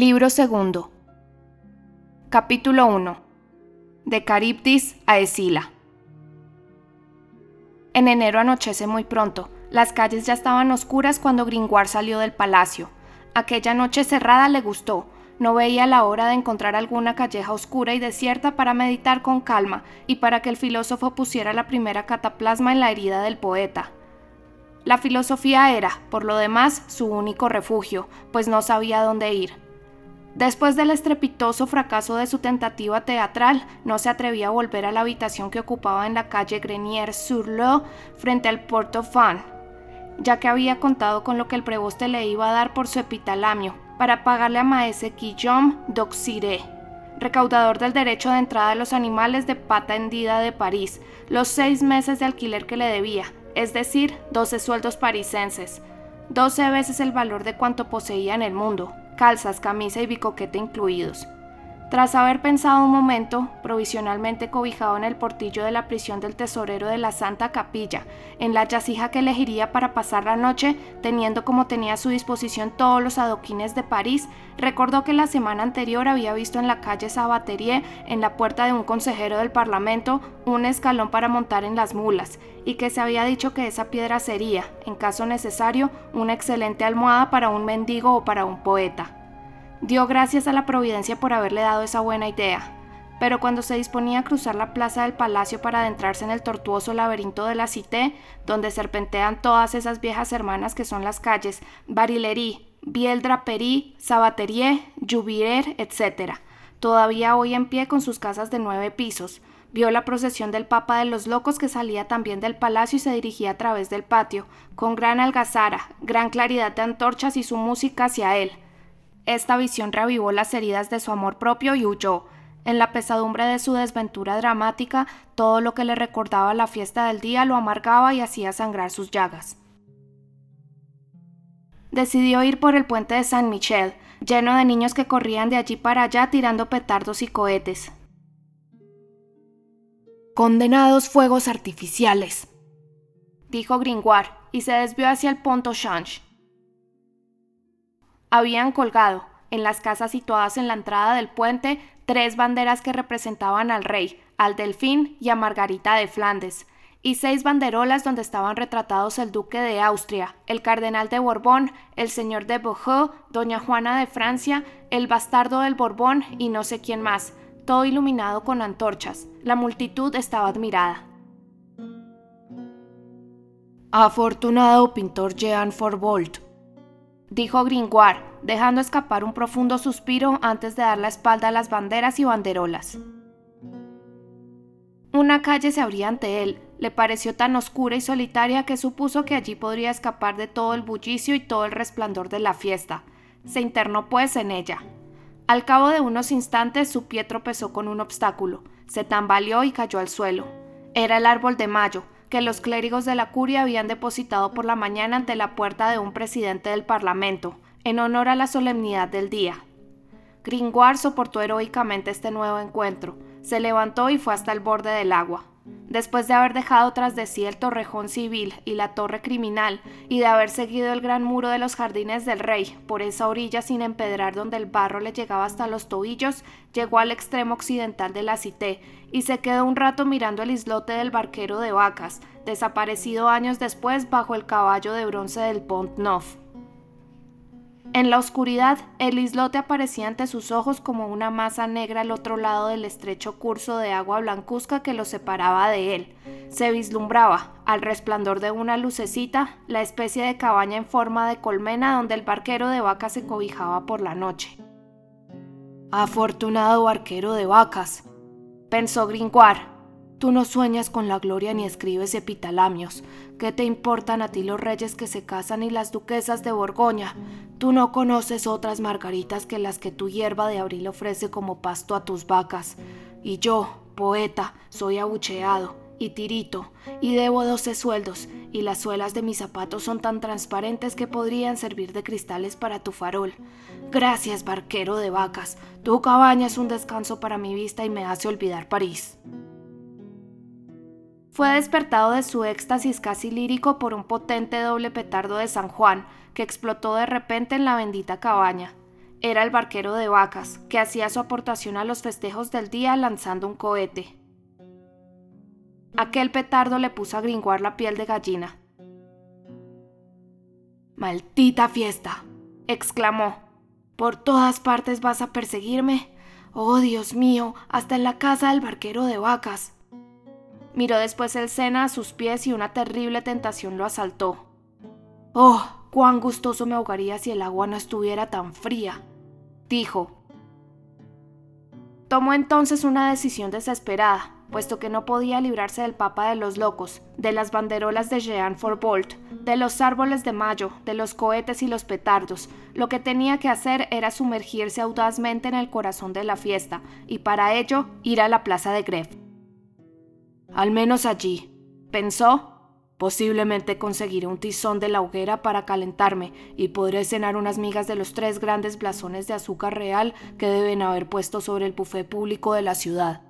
Libro segundo. Capítulo 1. De Caribdis a Escila. En enero anochece muy pronto. Las calles ya estaban oscuras cuando Gringoire salió del palacio. Aquella noche cerrada le gustó. No veía la hora de encontrar alguna calleja oscura y desierta para meditar con calma y para que el filósofo pusiera la primera cataplasma en la herida del poeta. La filosofía era, por lo demás, su único refugio, pues no sabía dónde ir. Después del estrepitoso fracaso de su tentativa teatral, no se atrevía a volver a la habitación que ocupaba en la calle Grenier-sur-Loire frente al Port-au-Fan, ya que había contado con lo que el preboste le iba a dar por su epitalamio, para pagarle a Maese Guillaume d'Auxire, recaudador del derecho de entrada de los animales de pata hendida de París, los seis meses de alquiler que le debía, es decir, 12 sueldos parisenses, 12 veces el valor de cuanto poseía en el mundo, calzas, camisa y bicoquete incluidos. Tras haber pensado un momento, provisionalmente cobijado en el portillo de la prisión del tesorero de la Santa Capilla, en la yacija que elegiría para pasar la noche, teniendo como tenía a su disposición todos los adoquines de París, recordó que la semana anterior había visto en la calle Sabaterie, en la puerta de un consejero del Parlamento, un escalón para montar en las mulas, y que se había dicho que esa piedra sería, en caso necesario, una excelente almohada para un mendigo o para un poeta. Dio gracias a la providencia por haberle dado esa buena idea, pero cuando se disponía a cruzar la plaza del palacio para adentrarse en el tortuoso laberinto de la Cité, donde serpentean todas esas viejas hermanas que son las calles Barillery, Biel Draperie, Sabaterie, Jubiler, etc., todavía hoy en pie con sus casas de nueve pisos, vio la procesión del Papa de los Locos que salía también del palacio y se dirigía a través del patio, con gran algazara, gran claridad de antorchas y su música hacia él, esta visión reavivó las heridas de su amor propio y huyó. En la pesadumbre de su desventura dramática, todo lo que le recordaba la fiesta del día lo amargaba y hacía sangrar sus llagas. Decidió ir por el puente de San Michel, lleno de niños que corrían de allí para allá tirando petardos y cohetes. Condenados fuegos artificiales, dijo Gringoire, y se desvió hacia el Pont au Change. Habían colgado, en las casas situadas en la entrada del puente, tres banderas que representaban al rey, al delfín y a Margarita de Flandes, y seis banderolas donde estaban retratados el duque de Austria, el cardenal de Borbón, el señor de Beaujeu, doña Juana de Francia, el bastardo del Borbón y no sé quién más, todo iluminado con antorchas. La multitud estaba admirada. Afortunado pintor Jean Forbolt, dijo Gringoire, dejando escapar un profundo suspiro antes de dar la espalda a las banderas y banderolas. Una calle se abría ante él, le pareció tan oscura y solitaria que supuso que allí podría escapar de todo el bullicio y todo el resplandor de la fiesta. Se internó pues en ella. Al cabo de unos instantes su pie tropezó con un obstáculo, se tambaleó y cayó al suelo. Era el árbol de mayo, que los clérigos de la curia habían depositado por la mañana ante la puerta de un presidente del Parlamento, en honor a la solemnidad del día. Gringoire soportó heroicamente este nuevo encuentro, se levantó y fue hasta el borde del agua. Después de haber dejado tras de sí el torrejón civil y la torre criminal, y de haber seguido el gran muro de los jardines del rey por esa orilla sin empedrar donde el barro le llegaba hasta los tobillos, llegó al extremo occidental de la cité y se quedó un rato mirando el islote del barquero de vacas, desaparecido años después bajo el caballo de bronce del Pont Neuf. En la oscuridad, el islote aparecía ante sus ojos como una masa negra al otro lado del estrecho curso de agua blancuzca que lo separaba de él. Se vislumbraba, al resplandor de una lucecita, la especie de cabaña en forma de colmena donde el barquero de vacas se cobijaba por la noche. Afortunado barquero de vacas, pensó Gringoire, Tú no sueñas con la gloria ni escribes epitalamios. ¿Qué te importan a ti los reyes que se casan y las duquesas de Borgoña? Tú no conoces otras margaritas que las que tu hierba de abril ofrece como pasto a tus vacas. Y yo, poeta, soy abucheado y tirito, y debo doce sueldos, y las suelas de mis zapatos son tan transparentes que podrían servir de cristales para tu farol. Gracias, barquero de vacas. Tu cabaña es un descanso para mi vista y me hace olvidar París. Fue despertado de su éxtasis casi lírico por un potente doble petardo de San Juan que explotó de repente en la bendita cabaña. Era el barquero de vacas, que hacía su aportación a los festejos del día lanzando un cohete. Aquel petardo le puso a gringuar la piel de gallina. Maldita fiesta, exclamó. ¿Por todas partes vas a perseguirme? Oh, Dios mío, hasta en la casa del barquero de vacas. Miró después el Sena a sus pies y una terrible tentación lo asaltó. Oh, cuán gustoso me ahogaría si el agua no estuviera tan fría, dijo. Tomó entonces una decisión desesperada, puesto que no podía librarse del Papa de los Locos, de las banderolas de Jean Forbolt, de los árboles de mayo, de los cohetes y los petardos. Lo que tenía que hacer era sumergirse audazmente en el corazón de la fiesta, y para ello ir a la plaza de Greve. Al menos allí, pensó, posiblemente conseguiré un tizón de la hoguera para calentarme y podré cenar unas migas de los tres grandes blasones de azúcar real que deben haber puesto sobre el buffet público de la ciudad.